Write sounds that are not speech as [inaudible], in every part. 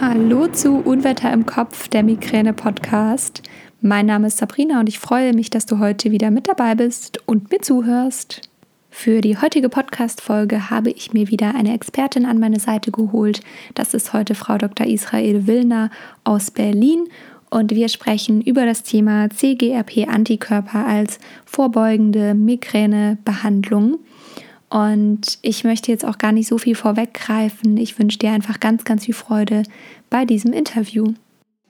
Hallo zu Unwetter im Kopf, der Migräne-Podcast. Mein Name ist Sabrina und ich freue mich, dass du heute wieder mit dabei bist und mir zuhörst. Für die heutige Podcast-Folge habe ich mir wieder eine Expertin an meine Seite geholt. Das ist heute Frau Dr. Israel Willner aus Berlin und wir sprechen über das Thema CGRP-Antikörper als vorbeugende Migränebehandlung. Und ich möchte jetzt auch gar nicht so viel vorweggreifen. Ich wünsche dir einfach ganz, ganz viel Freude bei diesem Interview.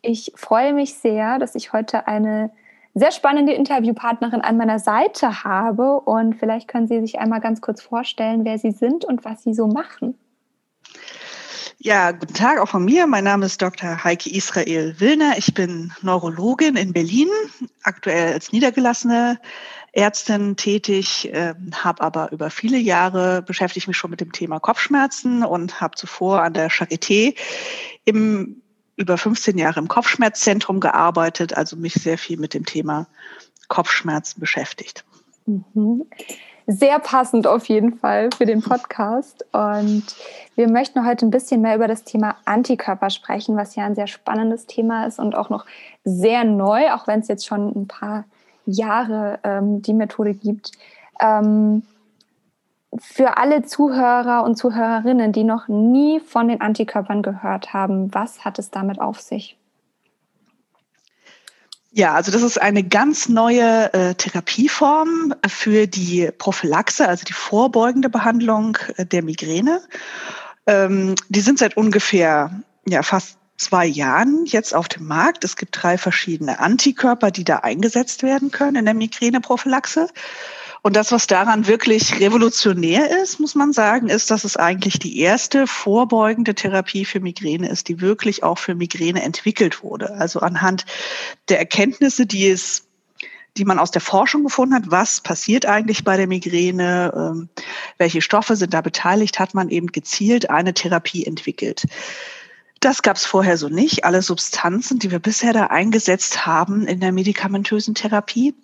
Ich freue mich sehr, dass ich heute eine sehr spannende Interviewpartnerin an meiner Seite habe. Und vielleicht können Sie sich einmal ganz kurz vorstellen, wer Sie sind und was Sie so machen. Ja, guten Tag auch von mir. Mein Name ist Dr. Heike Israel Willner. Ich bin Neurologin in Berlin, aktuell als niedergelassene Ärztin tätig, äh, habe aber über viele Jahre beschäftigt mich schon mit dem Thema Kopfschmerzen und habe zuvor an der Charité im über 15 Jahre im Kopfschmerzzentrum gearbeitet, also mich sehr viel mit dem Thema Kopfschmerzen beschäftigt. Mhm. Sehr passend auf jeden Fall für den Podcast. Und wir möchten heute ein bisschen mehr über das Thema Antikörper sprechen, was ja ein sehr spannendes Thema ist und auch noch sehr neu, auch wenn es jetzt schon ein paar Jahre ähm, die Methode gibt. Ähm, für alle Zuhörer und Zuhörerinnen, die noch nie von den Antikörpern gehört haben, was hat es damit auf sich? Ja, also das ist eine ganz neue äh, Therapieform für die Prophylaxe, also die vorbeugende Behandlung äh, der Migräne. Ähm, die sind seit ungefähr ja, fast zwei Jahren jetzt auf dem Markt. Es gibt drei verschiedene Antikörper, die da eingesetzt werden können in der Migräneprophylaxe. Und das, was daran wirklich revolutionär ist, muss man sagen, ist, dass es eigentlich die erste vorbeugende Therapie für Migräne ist, die wirklich auch für Migräne entwickelt wurde. Also anhand der Erkenntnisse, die es die man aus der Forschung gefunden hat, was passiert eigentlich bei der Migräne, ähm, welche Stoffe sind da beteiligt, hat man eben gezielt eine Therapie entwickelt. Das gab es vorher so nicht. Alle Substanzen, die wir bisher da eingesetzt haben in der medikamentösen Therapie,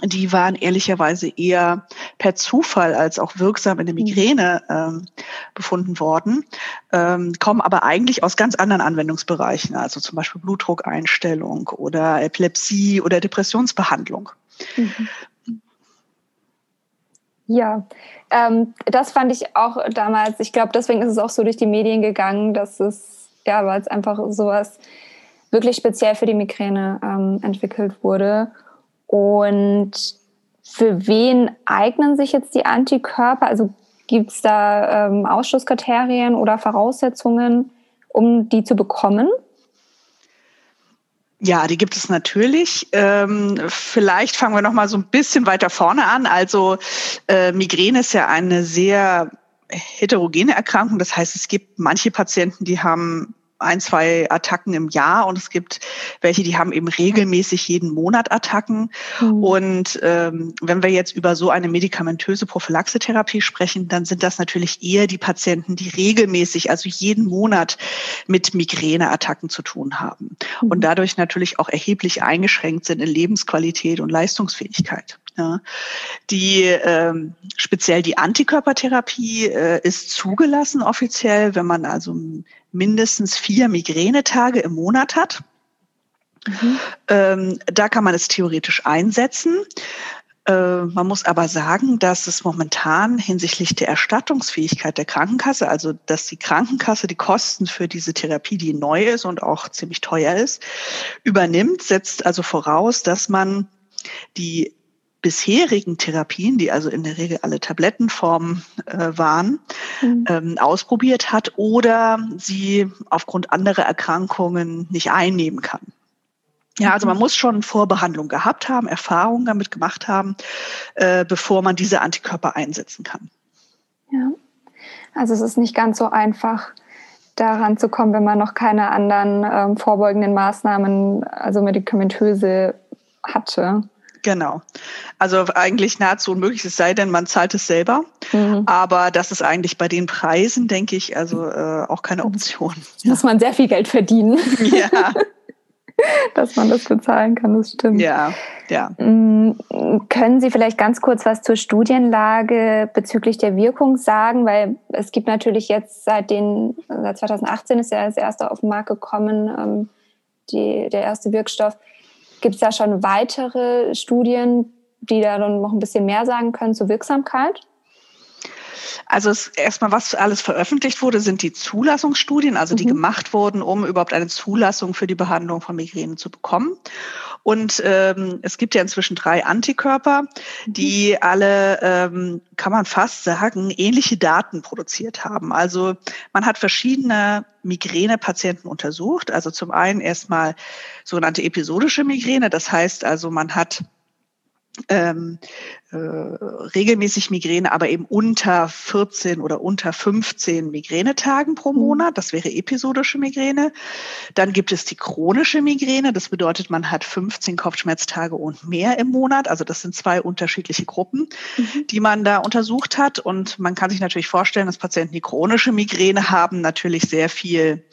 die waren ehrlicherweise eher per Zufall als auch wirksam in der mhm. Migräne ähm, befunden worden, ähm, kommen aber eigentlich aus ganz anderen Anwendungsbereichen, also zum Beispiel Blutdruckeinstellung oder Epilepsie oder Depressionsbehandlung. Mhm. Ja, ähm, das fand ich auch damals, ich glaube, deswegen ist es auch so durch die Medien gegangen, dass es ja, weil es einfach sowas wirklich speziell für die Migräne ähm, entwickelt wurde. Und für wen eignen sich jetzt die Antikörper? Also gibt es da ähm, Ausschlusskriterien oder Voraussetzungen, um die zu bekommen? Ja, die gibt es natürlich. Ähm, vielleicht fangen wir noch mal so ein bisschen weiter vorne an. Also äh, Migräne ist ja eine sehr heterogene Erkrankung. Das heißt, es gibt manche Patienten, die haben ein, zwei Attacken im Jahr und es gibt welche, die haben eben regelmäßig jeden Monat Attacken. Mhm. Und ähm, wenn wir jetzt über so eine medikamentöse Prophylaxetherapie sprechen, dann sind das natürlich eher die Patienten, die regelmäßig, also jeden Monat mit Migräneattacken zu tun haben mhm. und dadurch natürlich auch erheblich eingeschränkt sind in Lebensqualität und Leistungsfähigkeit. Ja. Die ähm, speziell die Antikörpertherapie äh, ist zugelassen offiziell, wenn man also mindestens vier Migränetage im Monat hat. Mhm. Ähm, da kann man es theoretisch einsetzen. Äh, man muss aber sagen, dass es momentan hinsichtlich der Erstattungsfähigkeit der Krankenkasse, also dass die Krankenkasse die Kosten für diese Therapie, die neu ist und auch ziemlich teuer ist, übernimmt, setzt also voraus, dass man die bisherigen Therapien, die also in der Regel alle Tablettenformen äh, waren, mhm. ähm, ausprobiert hat oder sie aufgrund anderer Erkrankungen nicht einnehmen kann. Ja, also man mhm. muss schon Vorbehandlung gehabt haben, Erfahrungen damit gemacht haben, äh, bevor man diese Antikörper einsetzen kann. Ja, also es ist nicht ganz so einfach, daran zu kommen, wenn man noch keine anderen ähm, vorbeugenden Maßnahmen, also medikamentöse hatte. Genau. Also eigentlich nahezu unmöglich, es sei denn, man zahlt es selber. Mhm. Aber das ist eigentlich bei den Preisen, denke ich, also äh, auch keine Option. Ja. Muss man sehr viel Geld verdienen. [laughs] Ja. [laughs] dass man das bezahlen kann, das stimmt. Ja, ja. Mm, können Sie vielleicht ganz kurz was zur Studienlage bezüglich der Wirkung sagen? Weil es gibt natürlich jetzt seit, den, seit 2018 ist ja das erste auf den Markt gekommen, ähm, die, der erste Wirkstoff. Gibt es da schon weitere Studien, die da dann noch ein bisschen mehr sagen können zur Wirksamkeit? Also erstmal, was alles veröffentlicht wurde, sind die Zulassungsstudien, also die mhm. gemacht wurden, um überhaupt eine Zulassung für die Behandlung von Migräne zu bekommen. Und ähm, es gibt ja inzwischen drei Antikörper, mhm. die alle, ähm, kann man fast sagen, ähnliche Daten produziert haben. Also man hat verschiedene Migränepatienten untersucht. Also zum einen erstmal sogenannte episodische Migräne. Das heißt also, man hat ähm, äh, regelmäßig Migräne, aber eben unter 14 oder unter 15 Migränetagen pro mhm. Monat. Das wäre episodische Migräne. Dann gibt es die chronische Migräne. Das bedeutet, man hat 15 Kopfschmerztage und mehr im Monat. Also das sind zwei unterschiedliche Gruppen, mhm. die man da untersucht hat. Und man kann sich natürlich vorstellen, dass Patienten, die chronische Migräne haben, natürlich sehr viel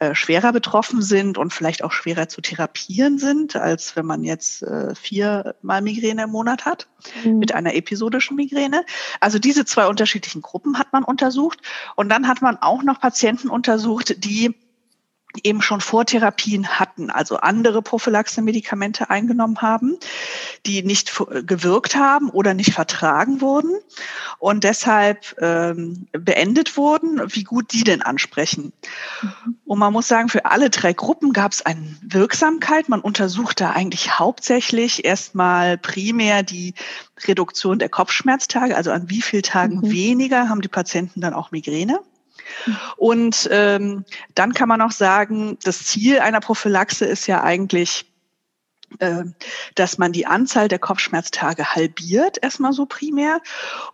äh, schwerer betroffen sind und vielleicht auch schwerer zu therapieren sind, als wenn man jetzt äh, viermal Migräne im Monat hat, mhm. mit einer episodischen Migräne. Also diese zwei unterschiedlichen Gruppen hat man untersucht. Und dann hat man auch noch Patienten untersucht, die eben schon Vortherapien hatten, also andere Prophylaxe-Medikamente eingenommen haben, die nicht gewirkt haben oder nicht vertragen wurden und deshalb ähm, beendet wurden, wie gut die denn ansprechen. Mhm. Und man muss sagen, für alle drei Gruppen gab es eine Wirksamkeit. Man untersuchte eigentlich hauptsächlich erstmal primär die Reduktion der Kopfschmerztage, also an wie vielen Tagen mhm. weniger haben die Patienten dann auch Migräne. Und ähm, dann kann man auch sagen, das Ziel einer Prophylaxe ist ja eigentlich, äh, dass man die Anzahl der Kopfschmerztage halbiert, erstmal so primär.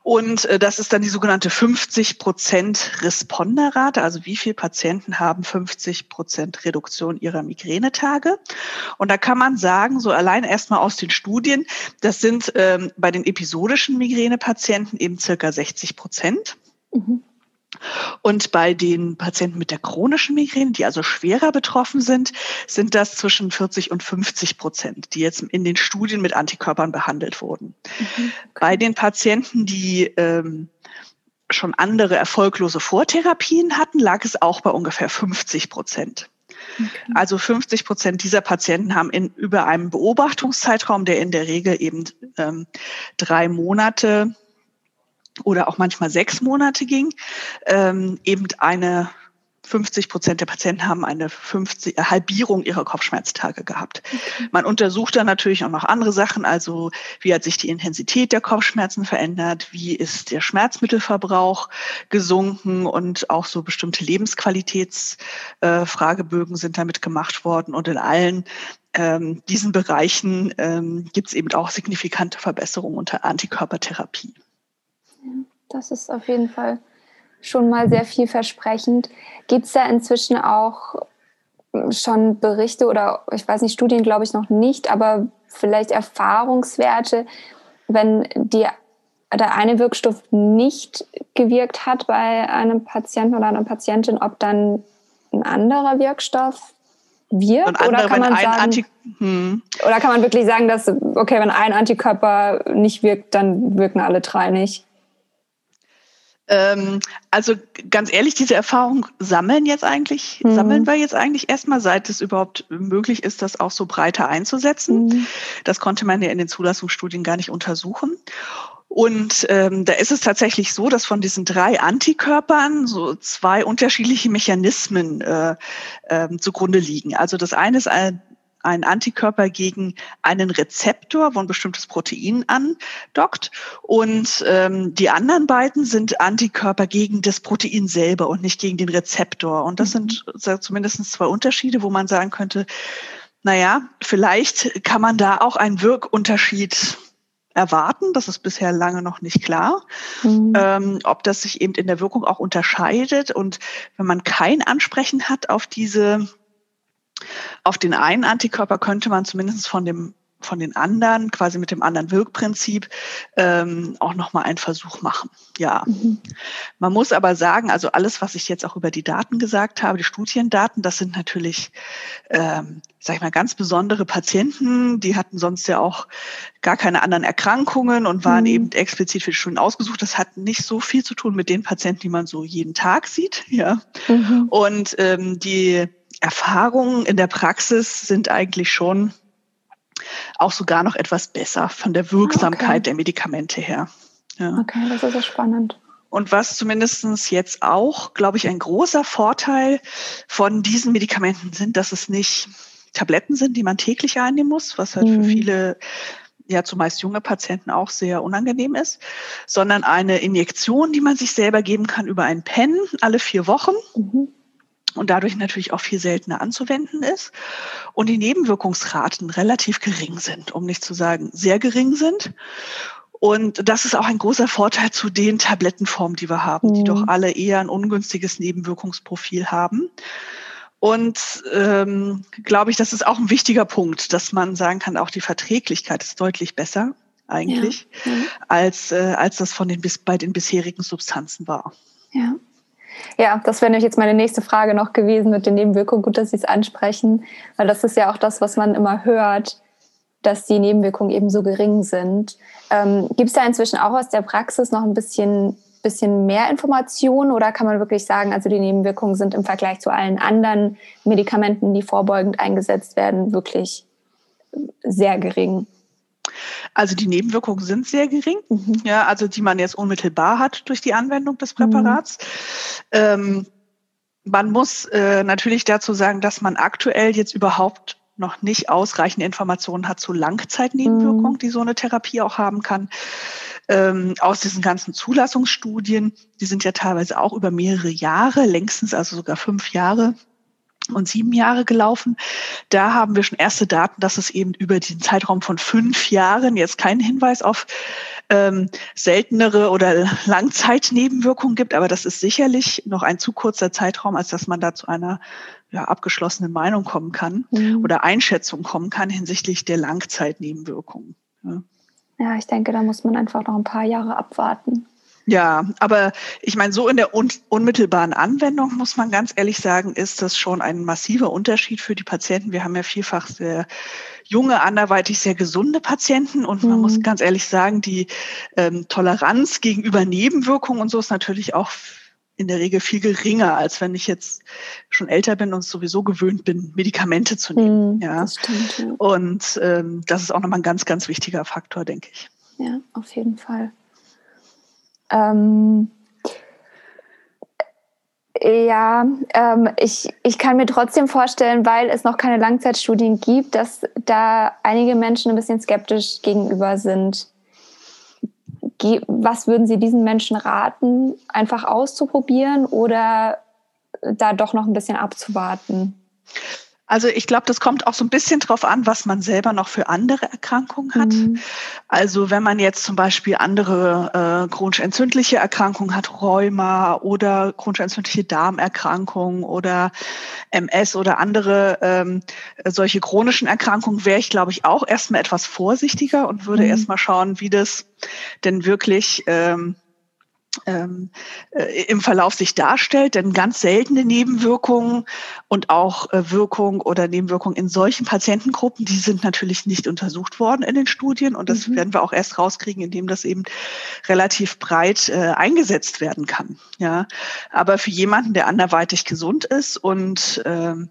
Und äh, das ist dann die sogenannte 50 Prozent Responderrate, also wie viele Patienten haben 50 Prozent Reduktion ihrer Migränetage. Und da kann man sagen, so allein erstmal aus den Studien, das sind ähm, bei den episodischen Migränepatienten eben circa 60 Prozent. Mhm. Und bei den Patienten mit der chronischen Migräne, die also schwerer betroffen sind, sind das zwischen 40 und 50 Prozent, die jetzt in den Studien mit Antikörpern behandelt wurden. Mhm. Bei den Patienten, die ähm, schon andere erfolglose Vortherapien hatten, lag es auch bei ungefähr 50 Prozent. Okay. Also 50 Prozent dieser Patienten haben in, über einem Beobachtungszeitraum, der in der Regel eben ähm, drei Monate oder auch manchmal sechs Monate ging, ähm, eben eine 50 Prozent der Patienten haben eine 50, äh, Halbierung ihrer Kopfschmerztage gehabt. Okay. Man untersucht dann natürlich auch noch andere Sachen, also wie hat sich die Intensität der Kopfschmerzen verändert, wie ist der Schmerzmittelverbrauch gesunken und auch so bestimmte Lebensqualitätsfragebögen äh, sind damit gemacht worden und in allen ähm, diesen Bereichen ähm, gibt es eben auch signifikante Verbesserungen unter Antikörpertherapie. Das ist auf jeden Fall schon mal sehr vielversprechend. Gibt es da inzwischen auch schon Berichte oder ich weiß nicht, Studien glaube ich noch nicht, aber vielleicht Erfahrungswerte, wenn die, der eine Wirkstoff nicht gewirkt hat bei einem Patienten oder einer Patientin, ob dann ein anderer Wirkstoff wirkt? Andere, oder kann man sagen, Anti hm. oder kann man wirklich sagen, dass okay, wenn ein Antikörper nicht wirkt, dann wirken alle drei nicht? Ähm, also ganz ehrlich, diese Erfahrung sammeln jetzt eigentlich, mhm. sammeln wir jetzt eigentlich erstmal, seit es überhaupt möglich ist, das auch so breiter einzusetzen. Mhm. Das konnte man ja in den Zulassungsstudien gar nicht untersuchen. Und ähm, da ist es tatsächlich so, dass von diesen drei Antikörpern so zwei unterschiedliche Mechanismen äh, äh, zugrunde liegen. Also das eine ist ein ein Antikörper gegen einen Rezeptor, wo ein bestimmtes Protein andockt. Und ähm, die anderen beiden sind Antikörper gegen das Protein selber und nicht gegen den Rezeptor. Und das sind mhm. zumindest zwei Unterschiede, wo man sagen könnte, naja, vielleicht kann man da auch einen Wirkunterschied erwarten. Das ist bisher lange noch nicht klar, mhm. ähm, ob das sich eben in der Wirkung auch unterscheidet. Und wenn man kein Ansprechen hat auf diese auf den einen Antikörper könnte man zumindest von dem von den anderen, quasi mit dem anderen Wirkprinzip, ähm, auch nochmal einen Versuch machen. Ja. Mhm. Man muss aber sagen, also alles, was ich jetzt auch über die Daten gesagt habe, die Studiendaten, das sind natürlich, ähm, sag ich mal, ganz besondere Patienten, die hatten sonst ja auch gar keine anderen Erkrankungen und waren mhm. eben explizit für die Studien ausgesucht. Das hat nicht so viel zu tun mit den Patienten, die man so jeden Tag sieht. Ja. Mhm. Und ähm, die Erfahrungen in der Praxis sind eigentlich schon auch sogar noch etwas besser von der Wirksamkeit okay. der Medikamente her. Ja. Okay, das ist ja spannend. Und was zumindestens jetzt auch, glaube ich, ein großer Vorteil von diesen Medikamenten sind, dass es nicht Tabletten sind, die man täglich einnehmen muss, was halt mhm. für viele ja zumeist junge Patienten auch sehr unangenehm ist, sondern eine Injektion, die man sich selber geben kann über einen Pen alle vier Wochen. Mhm und dadurch natürlich auch viel seltener anzuwenden ist und die Nebenwirkungsraten relativ gering sind, um nicht zu sagen sehr gering sind. Und das ist auch ein großer Vorteil zu den Tablettenformen, die wir haben, mhm. die doch alle eher ein ungünstiges Nebenwirkungsprofil haben. Und ähm, glaube ich, das ist auch ein wichtiger Punkt, dass man sagen kann, auch die Verträglichkeit ist deutlich besser eigentlich, ja. Mhm. als, äh, als das von den, bis, bei den bisherigen Substanzen war. Ja. Das wäre nämlich jetzt meine nächste Frage noch gewesen mit den Nebenwirkungen. Gut, dass Sie es ansprechen, weil das ist ja auch das, was man immer hört, dass die Nebenwirkungen eben so gering sind. Ähm, Gibt es da inzwischen auch aus der Praxis noch ein bisschen, bisschen mehr Informationen oder kann man wirklich sagen, also die Nebenwirkungen sind im Vergleich zu allen anderen Medikamenten, die vorbeugend eingesetzt werden, wirklich sehr gering? Also die Nebenwirkungen sind sehr gering, mhm. ja, also die man jetzt unmittelbar hat durch die Anwendung des Präparats. Mhm. Ähm, man muss äh, natürlich dazu sagen, dass man aktuell jetzt überhaupt noch nicht ausreichende Informationen hat zu Langzeitnebenwirkungen, mhm. die so eine Therapie auch haben kann. Ähm, aus diesen ganzen Zulassungsstudien, die sind ja teilweise auch über mehrere Jahre, längstens also sogar fünf Jahre und sieben Jahre gelaufen. Da haben wir schon erste Daten, dass es eben über den Zeitraum von fünf Jahren jetzt keinen Hinweis auf ähm, seltenere oder Langzeitnebenwirkungen gibt. Aber das ist sicherlich noch ein zu kurzer Zeitraum, als dass man da zu einer ja, abgeschlossenen Meinung kommen kann mhm. oder Einschätzung kommen kann hinsichtlich der Langzeitnebenwirkungen. Ja. ja, ich denke, da muss man einfach noch ein paar Jahre abwarten. Ja, aber ich meine, so in der un unmittelbaren Anwendung muss man ganz ehrlich sagen, ist das schon ein massiver Unterschied für die Patienten. Wir haben ja vielfach sehr junge, anderweitig sehr gesunde Patienten und man muss mhm. ganz ehrlich sagen, die ähm, Toleranz gegenüber Nebenwirkungen und so ist natürlich auch in der Regel viel geringer, als wenn ich jetzt schon älter bin und sowieso gewöhnt bin, Medikamente zu nehmen. Mhm, ja. Stimmt, ja. Und ähm, das ist auch nochmal ein ganz, ganz wichtiger Faktor, denke ich. Ja, auf jeden Fall. Ähm, ja, ähm, ich, ich kann mir trotzdem vorstellen, weil es noch keine Langzeitstudien gibt, dass da einige Menschen ein bisschen skeptisch gegenüber sind. Was würden Sie diesen Menschen raten, einfach auszuprobieren oder da doch noch ein bisschen abzuwarten? Also ich glaube, das kommt auch so ein bisschen drauf an, was man selber noch für andere Erkrankungen hat. Mhm. Also wenn man jetzt zum Beispiel andere äh, chronisch entzündliche Erkrankungen hat, Rheuma oder chronisch entzündliche Darmerkrankungen oder MS oder andere ähm, solche chronischen Erkrankungen, wäre ich, glaube ich, auch erstmal etwas vorsichtiger und würde mhm. erstmal schauen, wie das denn wirklich ähm, ähm, äh, im Verlauf sich darstellt, denn ganz seltene Nebenwirkungen und auch äh, Wirkung oder Nebenwirkungen in solchen Patientengruppen, die sind natürlich nicht untersucht worden in den Studien und das mhm. werden wir auch erst rauskriegen, indem das eben relativ breit äh, eingesetzt werden kann. Ja, aber für jemanden, der anderweitig gesund ist und ähm,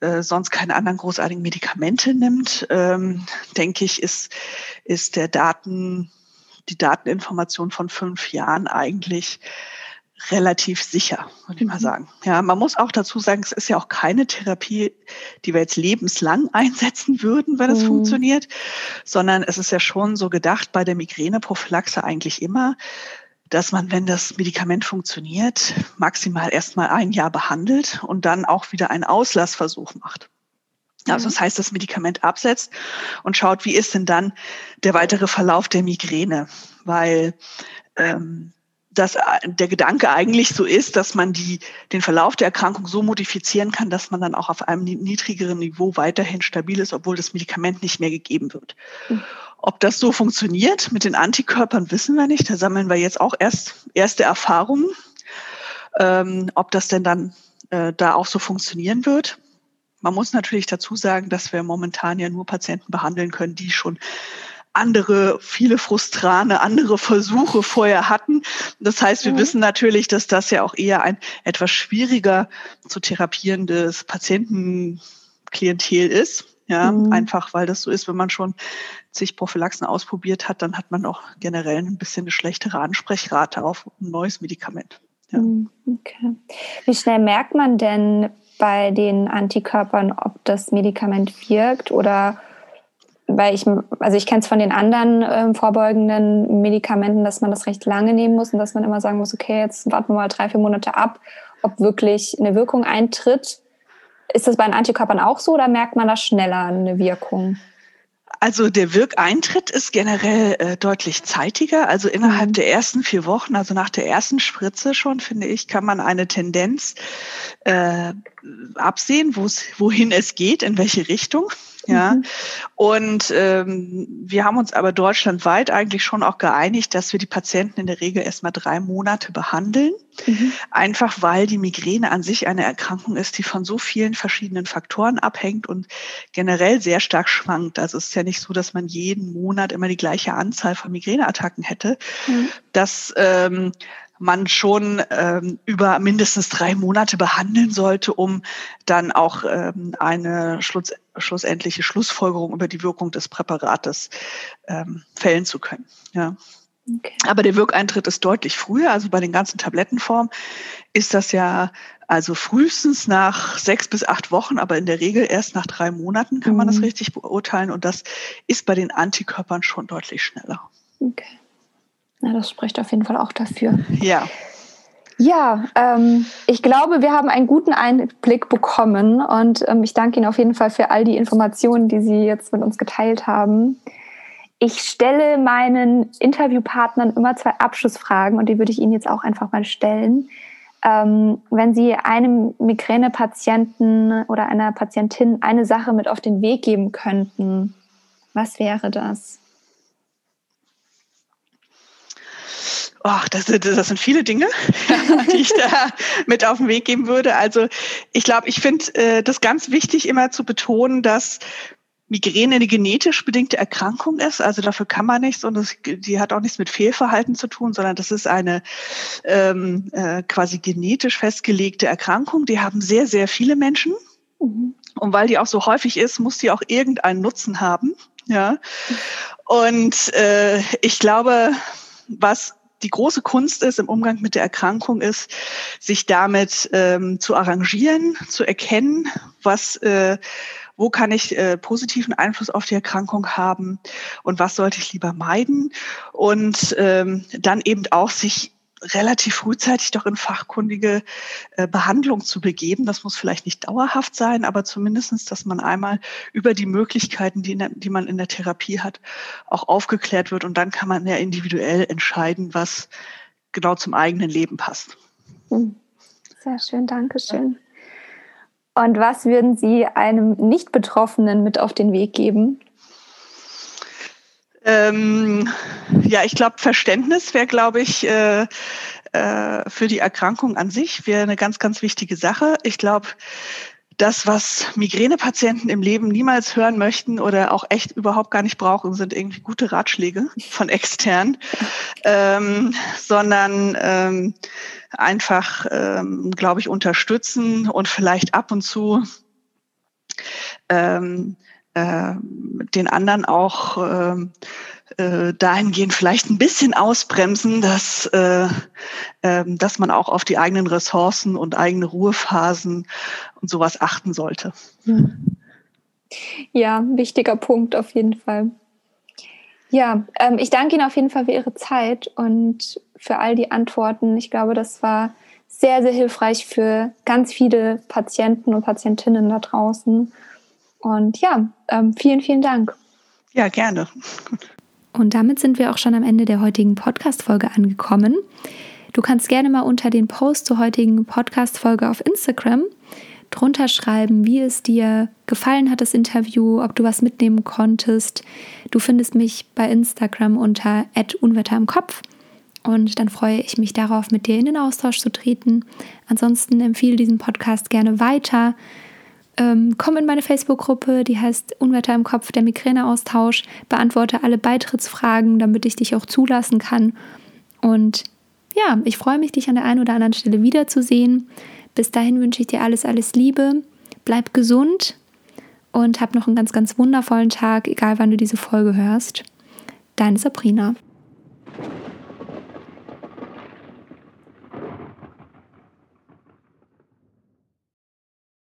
äh, sonst keine anderen großartigen Medikamente nimmt, ähm, denke ich, ist ist der Daten die Dateninformation von fünf Jahren eigentlich relativ sicher, würde ich mal mhm. sagen. Ja, man muss auch dazu sagen, es ist ja auch keine Therapie, die wir jetzt lebenslang [laughs] einsetzen würden, wenn es mhm. funktioniert, sondern es ist ja schon so gedacht bei der Migräneprophylaxe eigentlich immer, dass man, wenn das Medikament funktioniert, maximal erstmal ein Jahr behandelt und dann auch wieder einen Auslassversuch macht. Also das heißt, das Medikament absetzt und schaut, wie ist denn dann der weitere Verlauf der Migräne, weil ähm, dass der Gedanke eigentlich so ist, dass man die, den Verlauf der Erkrankung so modifizieren kann, dass man dann auch auf einem niedrigeren Niveau weiterhin stabil ist, obwohl das Medikament nicht mehr gegeben wird. Mhm. Ob das so funktioniert mit den Antikörpern, wissen wir nicht. Da sammeln wir jetzt auch erst erste Erfahrungen. Ähm, ob das denn dann äh, da auch so funktionieren wird. Man muss natürlich dazu sagen, dass wir momentan ja nur Patienten behandeln können, die schon andere, viele Frustrane, andere Versuche vorher hatten. Das heißt, wir mhm. wissen natürlich, dass das ja auch eher ein etwas schwieriger zu therapierendes Patientenklientel ist. Ja, mhm. einfach weil das so ist, wenn man schon zig Prophylaxen ausprobiert hat, dann hat man auch generell ein bisschen eine schlechtere Ansprechrate auf ein neues Medikament. Ja. Mhm, okay. Wie schnell merkt man denn bei den Antikörpern, ob das Medikament wirkt oder weil ich, also ich kenne es von den anderen äh, vorbeugenden Medikamenten, dass man das recht lange nehmen muss und dass man immer sagen muss, okay, jetzt warten wir mal drei, vier Monate ab, ob wirklich eine Wirkung eintritt. Ist das bei den Antikörpern auch so oder merkt man da schneller eine Wirkung? Also der Wirkeintritt ist generell äh, deutlich zeitiger. Also innerhalb mhm. der ersten vier Wochen, also nach der ersten Spritze schon, finde ich, kann man eine Tendenz äh, absehen, wohin es geht, in welche Richtung. Ja. Mhm. Und ähm, wir haben uns aber deutschlandweit eigentlich schon auch geeinigt, dass wir die Patienten in der Regel erstmal drei Monate behandeln. Mhm. Einfach weil die Migräne an sich eine Erkrankung ist, die von so vielen verschiedenen Faktoren abhängt und generell sehr stark schwankt. Also es ist ja nicht so, dass man jeden Monat immer die gleiche Anzahl von Migräneattacken hätte. Mhm. Das ähm, man schon ähm, über mindestens drei Monate behandeln sollte, um dann auch ähm, eine Schluss, schlussendliche Schlussfolgerung über die Wirkung des Präparates ähm, fällen zu können. Ja. Okay. Aber der Wirkeintritt ist deutlich früher. Also bei den ganzen Tablettenformen ist das ja also frühestens nach sechs bis acht Wochen, aber in der Regel erst nach drei Monaten kann man das mhm. richtig beurteilen. Und das ist bei den Antikörpern schon deutlich schneller. Okay. Na, das spricht auf jeden Fall auch dafür. Ja. Ja, ähm, ich glaube, wir haben einen guten Einblick bekommen und ähm, ich danke Ihnen auf jeden Fall für all die Informationen, die Sie jetzt mit uns geteilt haben. Ich stelle meinen Interviewpartnern immer zwei Abschlussfragen und die würde ich Ihnen jetzt auch einfach mal stellen. Ähm, wenn Sie einem Migränepatienten oder einer Patientin eine Sache mit auf den Weg geben könnten, was wäre das? Oh, das, das sind viele Dinge, [laughs] die ich da mit auf den Weg geben würde. Also ich glaube, ich finde äh, das ganz wichtig, immer zu betonen, dass Migräne eine genetisch bedingte Erkrankung ist. Also dafür kann man nichts und das, die hat auch nichts mit Fehlverhalten zu tun, sondern das ist eine ähm, äh, quasi genetisch festgelegte Erkrankung. Die haben sehr, sehr viele Menschen. Mhm. Und weil die auch so häufig ist, muss die auch irgendeinen Nutzen haben. Ja. Und äh, ich glaube, was die große Kunst ist im Umgang mit der Erkrankung ist, sich damit ähm, zu arrangieren, zu erkennen, was äh, wo kann ich äh, positiven Einfluss auf die Erkrankung haben und was sollte ich lieber meiden. Und ähm, dann eben auch sich relativ frühzeitig doch in fachkundige äh, Behandlung zu begeben. Das muss vielleicht nicht dauerhaft sein, aber zumindestens, dass man einmal über die Möglichkeiten, die, der, die man in der Therapie hat, auch aufgeklärt wird. Und dann kann man ja individuell entscheiden, was genau zum eigenen Leben passt. Hm. Sehr schön, danke schön. Und was würden Sie einem Nicht-Betroffenen mit auf den Weg geben? Ähm, ja, ich glaube, Verständnis wäre, glaube ich, äh, äh, für die Erkrankung an sich wäre eine ganz, ganz wichtige Sache. Ich glaube, das, was Migränepatienten im Leben niemals hören möchten oder auch echt überhaupt gar nicht brauchen, sind irgendwie gute Ratschläge von extern, [laughs] ähm, sondern ähm, einfach, ähm, glaube ich, unterstützen und vielleicht ab und zu ähm, äh, den anderen auch äh, äh, dahingehend vielleicht ein bisschen ausbremsen, dass, äh, äh, dass man auch auf die eigenen Ressourcen und eigene Ruhephasen und sowas achten sollte. Ja, wichtiger Punkt auf jeden Fall. Ja, ähm, ich danke Ihnen auf jeden Fall für Ihre Zeit und für all die Antworten. Ich glaube, das war sehr, sehr hilfreich für ganz viele Patienten und Patientinnen da draußen. Und ja, ähm, vielen, vielen Dank. Ja, gerne. Und damit sind wir auch schon am Ende der heutigen Podcast-Folge angekommen. Du kannst gerne mal unter den Post zur heutigen Podcast-Folge auf Instagram drunter schreiben, wie es dir gefallen hat, das Interview, ob du was mitnehmen konntest. Du findest mich bei Instagram unter Unwetter im Kopf. Und dann freue ich mich darauf, mit dir in den Austausch zu treten. Ansonsten empfehle diesen Podcast gerne weiter. Ähm, komm in meine Facebook-Gruppe, die heißt Unwetter im Kopf, der Migräneaustausch. Beantworte alle Beitrittsfragen, damit ich dich auch zulassen kann. Und ja, ich freue mich, dich an der einen oder anderen Stelle wiederzusehen. Bis dahin wünsche ich dir alles, alles Liebe. Bleib gesund und hab noch einen ganz, ganz wundervollen Tag, egal wann du diese Folge hörst. Deine Sabrina.